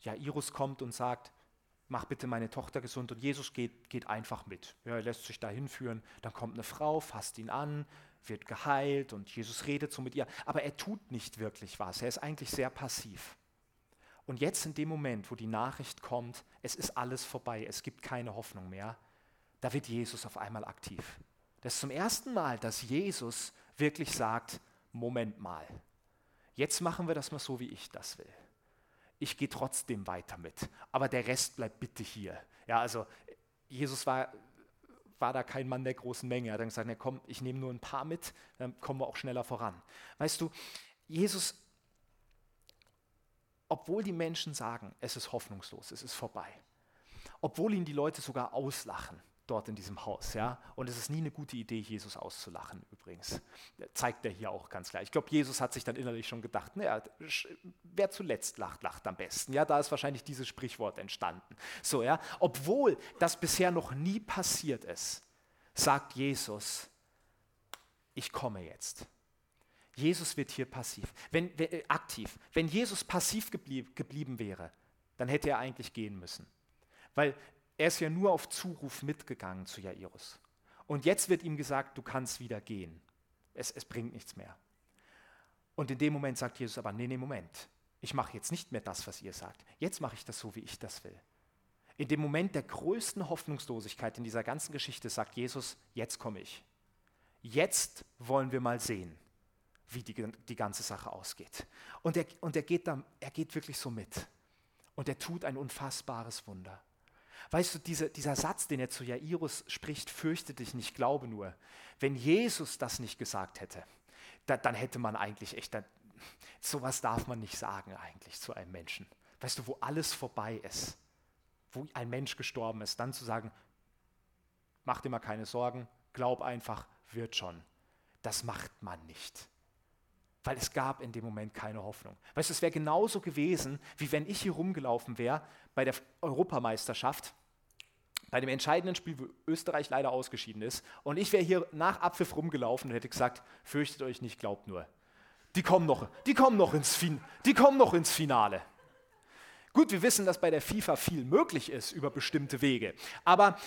Jairus kommt und sagt, mach bitte meine Tochter gesund. Und Jesus geht, geht einfach mit. Ja, er lässt sich da hinführen. Dann kommt eine Frau, fasst ihn an, wird geheilt und Jesus redet so mit ihr. Aber er tut nicht wirklich was. Er ist eigentlich sehr passiv. Und jetzt in dem Moment, wo die Nachricht kommt, es ist alles vorbei, es gibt keine Hoffnung mehr, da wird Jesus auf einmal aktiv. Das ist zum ersten Mal, dass Jesus wirklich sagt, Moment mal, jetzt machen wir das mal so, wie ich das will. Ich gehe trotzdem weiter mit, aber der Rest bleibt bitte hier. Ja, also Jesus war, war da kein Mann der großen Menge. Er hat dann gesagt, na komm, ich nehme nur ein paar mit, dann kommen wir auch schneller voran. Weißt du, Jesus, obwohl die Menschen sagen, es ist hoffnungslos, es ist vorbei, obwohl ihn die Leute sogar auslachen, dort in diesem Haus. Ja? Und es ist nie eine gute Idee, Jesus auszulachen übrigens. Zeigt er hier auch ganz klar. Ich glaube, Jesus hat sich dann innerlich schon gedacht, naja, wer zuletzt lacht, lacht am besten. Ja, da ist wahrscheinlich dieses Sprichwort entstanden. So, ja, obwohl das bisher noch nie passiert ist, sagt Jesus, ich komme jetzt. Jesus wird hier passiv, wenn, äh, aktiv. Wenn Jesus passiv geblieb, geblieben wäre, dann hätte er eigentlich gehen müssen. Weil er ist ja nur auf Zuruf mitgegangen zu Jairus. Und jetzt wird ihm gesagt, du kannst wieder gehen. Es, es bringt nichts mehr. Und in dem Moment sagt Jesus aber, nee, nee, Moment. Ich mache jetzt nicht mehr das, was ihr sagt. Jetzt mache ich das so, wie ich das will. In dem Moment der größten Hoffnungslosigkeit in dieser ganzen Geschichte sagt Jesus, jetzt komme ich. Jetzt wollen wir mal sehen, wie die, die ganze Sache ausgeht. Und, er, und er, geht dann, er geht wirklich so mit. Und er tut ein unfassbares Wunder. Weißt du, diese, dieser Satz, den er zu Jairus spricht, fürchte dich nicht, glaube nur. Wenn Jesus das nicht gesagt hätte, da, dann hätte man eigentlich echt, da, sowas darf man nicht sagen eigentlich zu einem Menschen. Weißt du, wo alles vorbei ist, wo ein Mensch gestorben ist, dann zu sagen, mach dir mal keine Sorgen, glaub einfach, wird schon. Das macht man nicht. Weil es gab in dem Moment keine Hoffnung. Weißt du, es wäre genauso gewesen, wie wenn ich hier rumgelaufen wäre bei der Europameisterschaft bei dem entscheidenden Spiel, wo Österreich leider ausgeschieden ist, und ich wäre hier nach Abpfiff rumgelaufen und hätte gesagt, fürchtet euch nicht, glaubt nur. Die kommen noch, die kommen noch ins, fin die kommen noch ins Finale. Gut, wir wissen, dass bei der FIFA viel möglich ist über bestimmte Wege, aber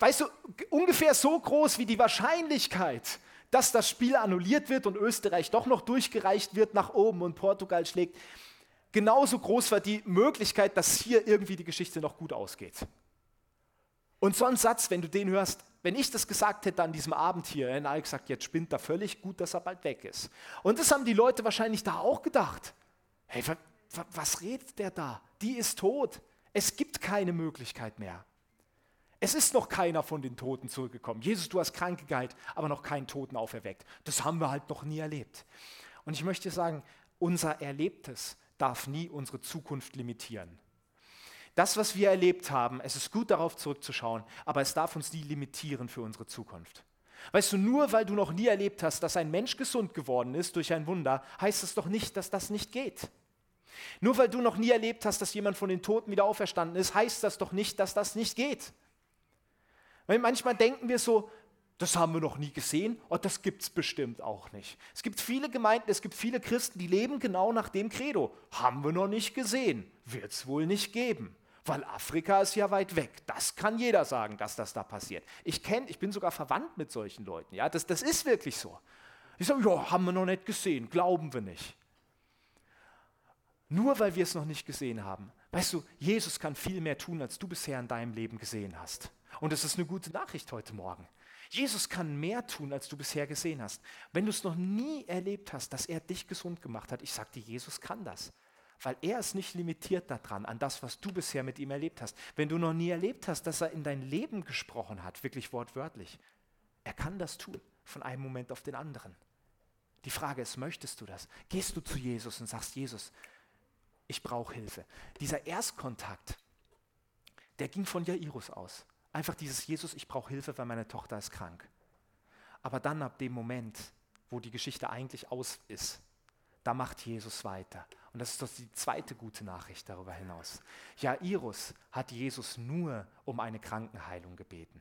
weißt du, ungefähr so groß wie die Wahrscheinlichkeit, dass das Spiel annulliert wird und Österreich doch noch durchgereicht wird nach oben und Portugal schlägt, genauso groß war die Möglichkeit, dass hier irgendwie die Geschichte noch gut ausgeht. Und so ein Satz, wenn du den hörst, wenn ich das gesagt hätte an diesem Abend hier, hätten alle gesagt, jetzt spinnt er völlig gut, dass er bald weg ist. Und das haben die Leute wahrscheinlich da auch gedacht. Hey, was redet der da? Die ist tot. Es gibt keine Möglichkeit mehr. Es ist noch keiner von den Toten zurückgekommen. Jesus, du hast Kranke geheilt, aber noch keinen Toten auferweckt. Das haben wir halt noch nie erlebt. Und ich möchte sagen, unser Erlebtes darf nie unsere Zukunft limitieren. Das, was wir erlebt haben, es ist gut darauf zurückzuschauen, aber es darf uns nie limitieren für unsere Zukunft. Weißt du, nur weil du noch nie erlebt hast, dass ein Mensch gesund geworden ist durch ein Wunder, heißt es doch nicht, dass das nicht geht. Nur weil du noch nie erlebt hast, dass jemand von den Toten wieder auferstanden ist, heißt das doch nicht, dass das nicht geht. Weil manchmal denken wir so, das haben wir noch nie gesehen und das gibt es bestimmt auch nicht. Es gibt viele Gemeinden, es gibt viele Christen, die leben genau nach dem Credo. Haben wir noch nicht gesehen, wird es wohl nicht geben weil Afrika ist ja weit weg. Das kann jeder sagen, dass das da passiert. Ich kenne, ich bin sogar verwandt mit solchen Leuten. Ja, das, das ist wirklich so. Ich sage, ja, haben wir noch nicht gesehen, glauben wir nicht. Nur weil wir es noch nicht gesehen haben. Weißt du, Jesus kann viel mehr tun, als du bisher in deinem Leben gesehen hast. Und das ist eine gute Nachricht heute Morgen. Jesus kann mehr tun, als du bisher gesehen hast. Wenn du es noch nie erlebt hast, dass er dich gesund gemacht hat, ich sage dir, Jesus kann das weil er ist nicht limitiert daran, an das, was du bisher mit ihm erlebt hast. Wenn du noch nie erlebt hast, dass er in dein Leben gesprochen hat, wirklich wortwörtlich, er kann das tun, von einem Moment auf den anderen. Die Frage ist, möchtest du das? Gehst du zu Jesus und sagst, Jesus, ich brauche Hilfe. Dieser Erstkontakt, der ging von Jairus aus. Einfach dieses Jesus, ich brauche Hilfe, weil meine Tochter ist krank. Aber dann ab dem Moment, wo die Geschichte eigentlich aus ist, da macht Jesus weiter. Und das ist doch die zweite gute Nachricht darüber hinaus. Jairus hat Jesus nur um eine Krankenheilung gebeten.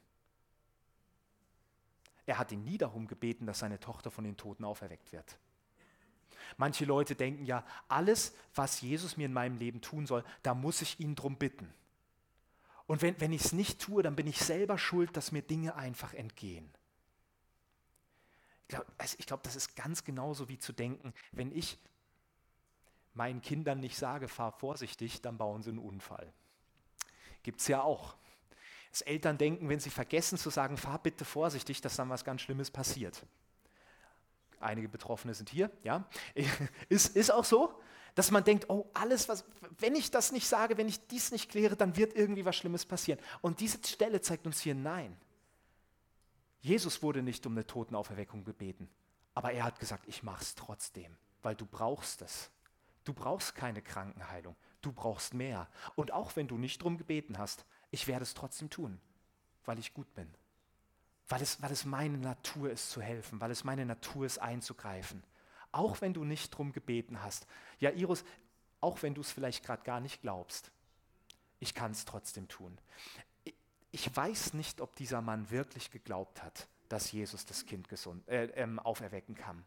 Er hat ihn nie darum gebeten, dass seine Tochter von den Toten auferweckt wird. Manche Leute denken ja, alles, was Jesus mir in meinem Leben tun soll, da muss ich ihn drum bitten. Und wenn, wenn ich es nicht tue, dann bin ich selber schuld, dass mir Dinge einfach entgehen. Ich glaube, also glaub, das ist ganz genauso wie zu denken, wenn ich meinen Kindern nicht sage, fahr vorsichtig, dann bauen sie einen Unfall. Gibt es ja auch. Dass Eltern denken, wenn sie vergessen zu sagen, fahr bitte vorsichtig, dass dann was ganz Schlimmes passiert. Einige Betroffene sind hier, ja. Ist, ist auch so, dass man denkt, oh, alles, was, wenn ich das nicht sage, wenn ich dies nicht kläre, dann wird irgendwie was Schlimmes passieren. Und diese Stelle zeigt uns hier, nein. Jesus wurde nicht um eine Totenauferweckung gebeten, aber er hat gesagt, ich mache es trotzdem, weil du brauchst es. Du brauchst keine Krankenheilung, du brauchst mehr. Und auch wenn du nicht darum gebeten hast, ich werde es trotzdem tun, weil ich gut bin. Weil es, weil es meine Natur ist zu helfen, weil es meine Natur ist einzugreifen. Auch wenn du nicht darum gebeten hast. Ja, Iris, auch wenn du es vielleicht gerade gar nicht glaubst, ich kann es trotzdem tun. Ich weiß nicht, ob dieser Mann wirklich geglaubt hat, dass Jesus das Kind gesund, äh, ähm, auferwecken kann.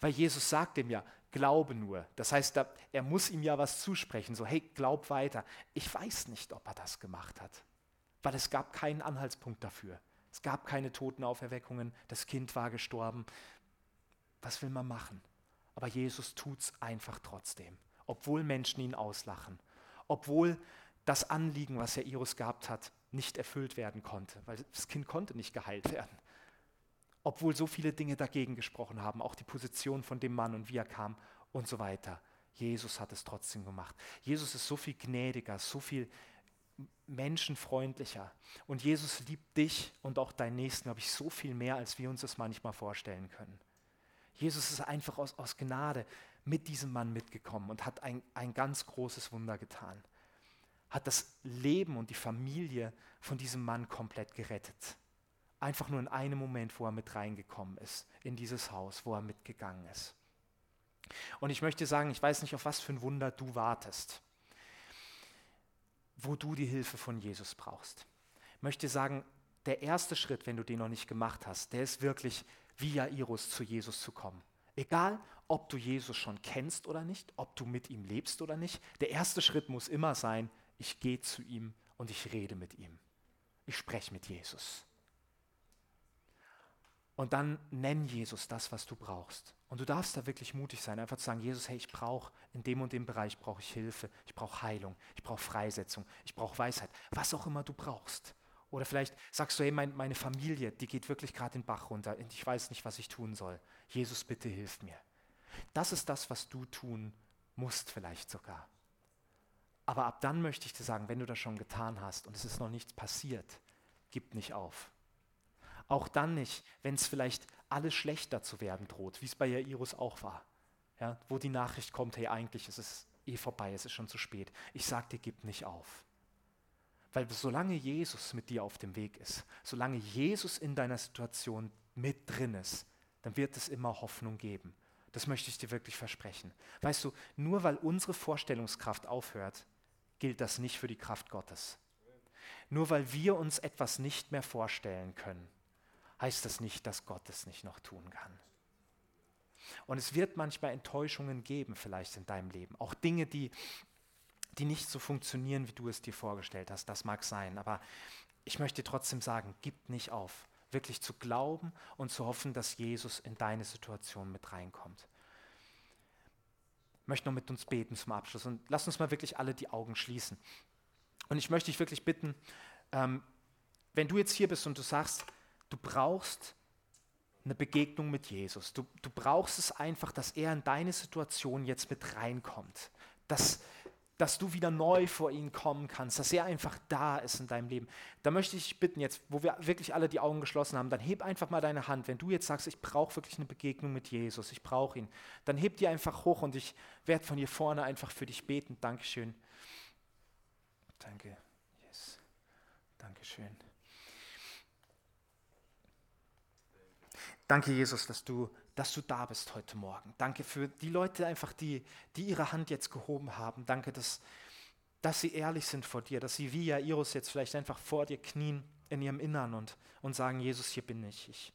Weil Jesus sagt ihm ja, glaube nur. Das heißt, da, er muss ihm ja was zusprechen, so hey, glaub weiter. Ich weiß nicht, ob er das gemacht hat, weil es gab keinen Anhaltspunkt dafür. Es gab keine Totenauferweckungen, das Kind war gestorben. Was will man machen? Aber Jesus tut es einfach trotzdem, obwohl Menschen ihn auslachen, obwohl das Anliegen, was Jairus gehabt hat, nicht erfüllt werden konnte, weil das Kind konnte nicht geheilt werden obwohl so viele Dinge dagegen gesprochen haben, auch die Position von dem Mann und wie er kam und so weiter. Jesus hat es trotzdem gemacht. Jesus ist so viel gnädiger, so viel menschenfreundlicher. Und Jesus liebt dich und auch deinen Nächsten, glaube ich, so viel mehr, als wir uns das manchmal vorstellen können. Jesus ist einfach aus, aus Gnade mit diesem Mann mitgekommen und hat ein, ein ganz großes Wunder getan. Hat das Leben und die Familie von diesem Mann komplett gerettet. Einfach nur in einem Moment, wo er mit reingekommen ist, in dieses Haus, wo er mitgegangen ist. Und ich möchte sagen, ich weiß nicht, auf was für ein Wunder du wartest, wo du die Hilfe von Jesus brauchst. Ich möchte sagen, der erste Schritt, wenn du den noch nicht gemacht hast, der ist wirklich wie Jairus zu Jesus zu kommen. Egal, ob du Jesus schon kennst oder nicht, ob du mit ihm lebst oder nicht, der erste Schritt muss immer sein, ich gehe zu ihm und ich rede mit ihm. Ich spreche mit Jesus. Und dann nenn Jesus das, was du brauchst. Und du darfst da wirklich mutig sein, einfach zu sagen, Jesus, hey, ich brauche in dem und dem Bereich brauche ich Hilfe, ich brauche Heilung, ich brauche Freisetzung, ich brauche Weisheit, was auch immer du brauchst. Oder vielleicht sagst du, hey, mein, meine Familie, die geht wirklich gerade den Bach runter und ich weiß nicht, was ich tun soll. Jesus, bitte hilf mir. Das ist das, was du tun musst vielleicht sogar. Aber ab dann möchte ich dir sagen, wenn du das schon getan hast und es ist noch nichts passiert, gib nicht auf. Auch dann nicht, wenn es vielleicht alles schlechter zu werden droht, wie es bei Jairus auch war. Ja, wo die Nachricht kommt, hey, eigentlich ist es eh vorbei, es ist schon zu spät. Ich sage dir, gib nicht auf. Weil solange Jesus mit dir auf dem Weg ist, solange Jesus in deiner Situation mit drin ist, dann wird es immer Hoffnung geben. Das möchte ich dir wirklich versprechen. Weißt du, nur weil unsere Vorstellungskraft aufhört, gilt das nicht für die Kraft Gottes. Nur weil wir uns etwas nicht mehr vorstellen können, heißt das nicht, dass Gott es nicht noch tun kann. Und es wird manchmal Enttäuschungen geben, vielleicht in deinem Leben. Auch Dinge, die, die nicht so funktionieren, wie du es dir vorgestellt hast. Das mag sein. Aber ich möchte trotzdem sagen, gib nicht auf. Wirklich zu glauben und zu hoffen, dass Jesus in deine Situation mit reinkommt. Ich möchte noch mit uns beten zum Abschluss. Und lass uns mal wirklich alle die Augen schließen. Und ich möchte dich wirklich bitten, ähm, wenn du jetzt hier bist und du sagst, Du brauchst eine Begegnung mit Jesus. Du, du brauchst es einfach, dass er in deine Situation jetzt mit reinkommt. Dass, dass du wieder neu vor ihn kommen kannst, dass er einfach da ist in deinem Leben. Da möchte ich bitten, jetzt, wo wir wirklich alle die Augen geschlossen haben, dann heb einfach mal deine Hand. Wenn du jetzt sagst, ich brauche wirklich eine Begegnung mit Jesus, ich brauche ihn, dann heb die einfach hoch und ich werde von hier vorne einfach für dich beten. Dankeschön. Danke. Yes. Dankeschön. Danke, Jesus, dass du, dass du da bist heute Morgen. Danke für die Leute einfach, die, die ihre Hand jetzt gehoben haben. Danke, dass, dass sie ehrlich sind vor dir, dass sie wie Jairus jetzt vielleicht einfach vor dir knien in ihrem Innern und, und sagen, Jesus, hier bin ich. Ich,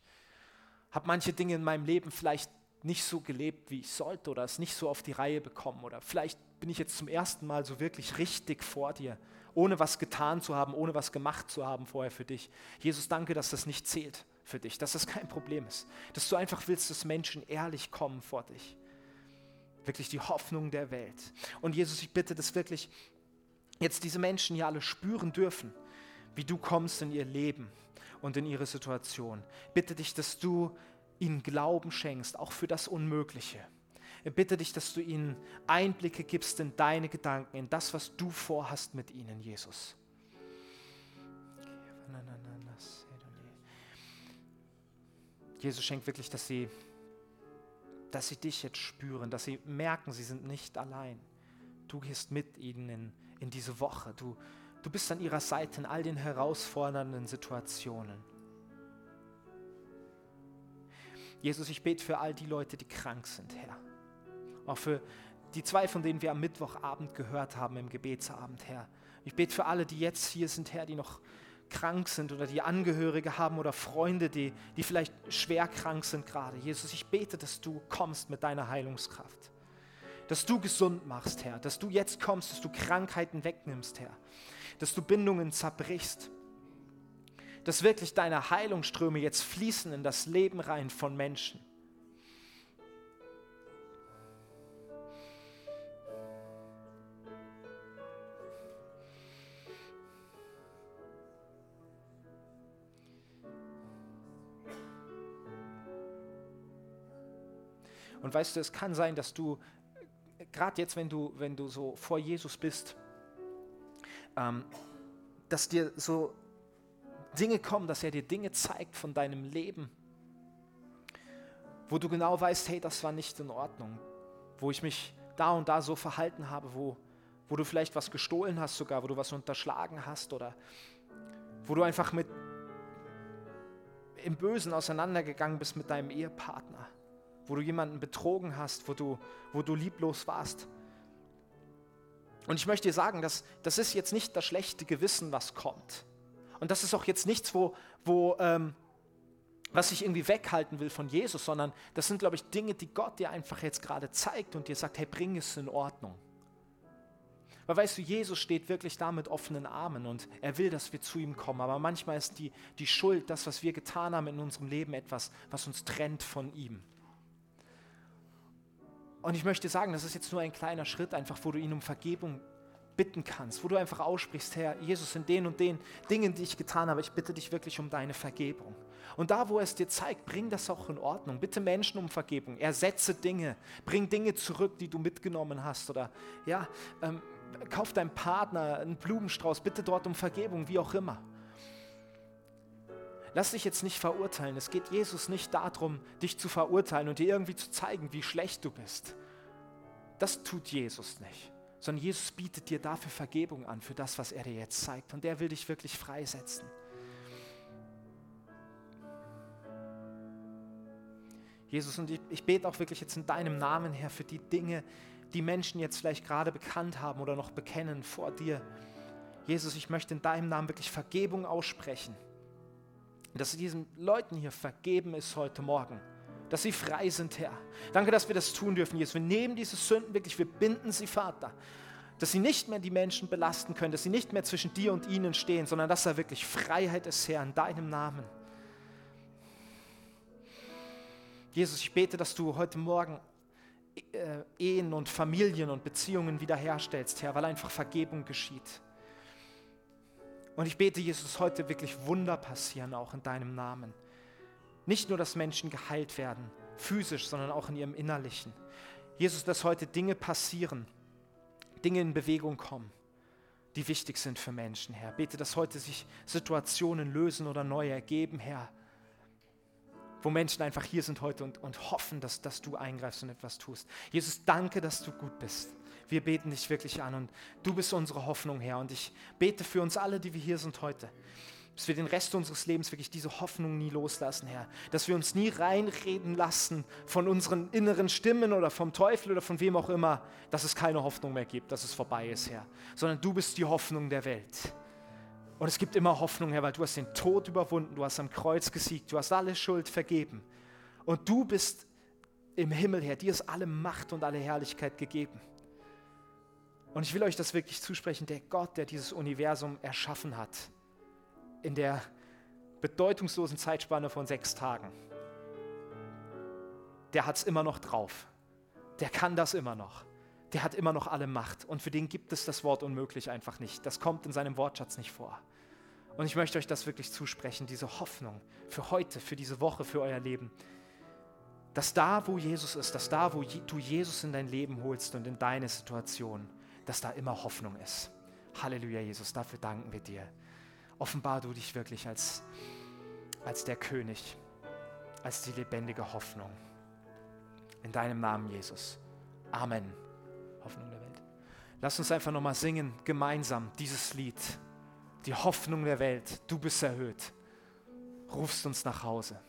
habe manche Dinge in meinem Leben vielleicht nicht so gelebt, wie ich sollte oder es nicht so auf die Reihe bekommen oder vielleicht bin ich jetzt zum ersten Mal so wirklich richtig vor dir, ohne was getan zu haben, ohne was gemacht zu haben vorher für dich. Jesus, danke, dass das nicht zählt für dich, dass das kein Problem ist, dass du einfach willst, dass Menschen ehrlich kommen vor dich. Wirklich die Hoffnung der Welt. Und Jesus, ich bitte, dass wirklich jetzt diese Menschen hier alle spüren dürfen, wie du kommst in ihr Leben und in ihre Situation. Bitte dich, dass du ihnen Glauben schenkst, auch für das Unmögliche. Ich bitte dich, dass du ihnen Einblicke gibst in deine Gedanken, in das, was du vorhast mit ihnen, Jesus. Jesus schenkt wirklich, dass sie, dass sie dich jetzt spüren, dass sie merken, sie sind nicht allein. Du gehst mit ihnen in, in diese Woche. Du, du bist an ihrer Seite in all den herausfordernden Situationen. Jesus, ich bete für all die Leute, die krank sind, Herr. Auch für die zwei, von denen wir am Mittwochabend gehört haben im Gebetsabend, Herr. Ich bete für alle, die jetzt hier sind, Herr, die noch krank sind oder die Angehörige haben oder Freunde, die, die vielleicht schwer krank sind gerade. Jesus, ich bete, dass du kommst mit deiner Heilungskraft. Dass du gesund machst, Herr. Dass du jetzt kommst, dass du Krankheiten wegnimmst, Herr. Dass du Bindungen zerbrichst dass wirklich deine Heilungsströme jetzt fließen in das Leben rein von Menschen. Und weißt du, es kann sein, dass du, gerade jetzt, wenn du, wenn du so vor Jesus bist, ähm, dass dir so Dinge kommen, dass er dir Dinge zeigt von deinem Leben, wo du genau weißt, hey, das war nicht in Ordnung, wo ich mich da und da so verhalten habe, wo, wo du vielleicht was gestohlen hast sogar, wo du was unterschlagen hast oder wo du einfach mit im Bösen auseinandergegangen bist mit deinem Ehepartner, wo du jemanden betrogen hast, wo du, wo du lieblos warst. Und ich möchte dir sagen, dass, das ist jetzt nicht das schlechte Gewissen, was kommt. Und das ist auch jetzt nichts, wo, wo ähm, was ich irgendwie weghalten will von Jesus, sondern das sind, glaube ich, Dinge, die Gott dir einfach jetzt gerade zeigt und dir sagt, hey, bring es in Ordnung. Weil weißt du, Jesus steht wirklich da mit offenen Armen und er will, dass wir zu ihm kommen. Aber manchmal ist die, die Schuld, das, was wir getan haben in unserem Leben, etwas, was uns trennt von ihm. Und ich möchte sagen, das ist jetzt nur ein kleiner Schritt, einfach wo du ihn um Vergebung bitten kannst, wo du einfach aussprichst, Herr, Jesus, in den und den Dingen, die ich getan habe, ich bitte dich wirklich um deine Vergebung. Und da, wo er es dir zeigt, bring das auch in Ordnung. Bitte Menschen um Vergebung. Ersetze Dinge. Bring Dinge zurück, die du mitgenommen hast. Oder ja, ähm, kauf deinem Partner einen Blumenstrauß. Bitte dort um Vergebung, wie auch immer. Lass dich jetzt nicht verurteilen. Es geht Jesus nicht darum, dich zu verurteilen und dir irgendwie zu zeigen, wie schlecht du bist. Das tut Jesus nicht sondern Jesus bietet dir dafür Vergebung an, für das, was er dir jetzt zeigt. Und er will dich wirklich freisetzen. Jesus, und ich, ich bete auch wirklich jetzt in deinem Namen, Herr, für die Dinge, die Menschen jetzt vielleicht gerade bekannt haben oder noch bekennen vor dir. Jesus, ich möchte in deinem Namen wirklich Vergebung aussprechen. Dass diesen Leuten hier vergeben ist heute Morgen dass sie frei sind, Herr. Danke, dass wir das tun dürfen, Jesus. Wir nehmen diese Sünden wirklich, wir binden sie, Vater. Dass sie nicht mehr die Menschen belasten können, dass sie nicht mehr zwischen dir und ihnen stehen, sondern dass da wirklich Freiheit ist, Herr, in deinem Namen. Jesus, ich bete, dass du heute Morgen äh, Ehen und Familien und Beziehungen wiederherstellst, Herr, weil einfach Vergebung geschieht. Und ich bete, Jesus, heute wirklich Wunder passieren, auch in deinem Namen. Nicht nur, dass Menschen geheilt werden, physisch, sondern auch in ihrem Innerlichen. Jesus, dass heute Dinge passieren, Dinge in Bewegung kommen, die wichtig sind für Menschen, Herr. Bete, dass heute sich Situationen lösen oder neu ergeben, Herr, wo Menschen einfach hier sind heute und, und hoffen, dass, dass du eingreifst und etwas tust. Jesus, danke, dass du gut bist. Wir beten dich wirklich an und du bist unsere Hoffnung, Herr. Und ich bete für uns alle, die wir hier sind heute dass wir den Rest unseres Lebens wirklich diese Hoffnung nie loslassen, Herr. Dass wir uns nie reinreden lassen von unseren inneren Stimmen oder vom Teufel oder von wem auch immer, dass es keine Hoffnung mehr gibt, dass es vorbei ist, Herr. Sondern du bist die Hoffnung der Welt. Und es gibt immer Hoffnung, Herr, weil du hast den Tod überwunden, du hast am Kreuz gesiegt, du hast alle Schuld vergeben. Und du bist im Himmel her, dir ist alle Macht und alle Herrlichkeit gegeben. Und ich will euch das wirklich zusprechen, der Gott, der dieses Universum erschaffen hat, in der bedeutungslosen Zeitspanne von sechs Tagen, der hat es immer noch drauf. Der kann das immer noch. Der hat immer noch alle Macht. Und für den gibt es das Wort unmöglich einfach nicht. Das kommt in seinem Wortschatz nicht vor. Und ich möchte euch das wirklich zusprechen, diese Hoffnung für heute, für diese Woche, für euer Leben. Dass da, wo Jesus ist, dass da, wo du Jesus in dein Leben holst und in deine Situation, dass da immer Hoffnung ist. Halleluja, Jesus, dafür danken wir dir. Offenbar du dich wirklich als, als der König, als die lebendige Hoffnung. In deinem Namen, Jesus. Amen. Hoffnung der Welt. Lass uns einfach nochmal singen, gemeinsam dieses Lied. Die Hoffnung der Welt. Du bist erhöht. Rufst uns nach Hause.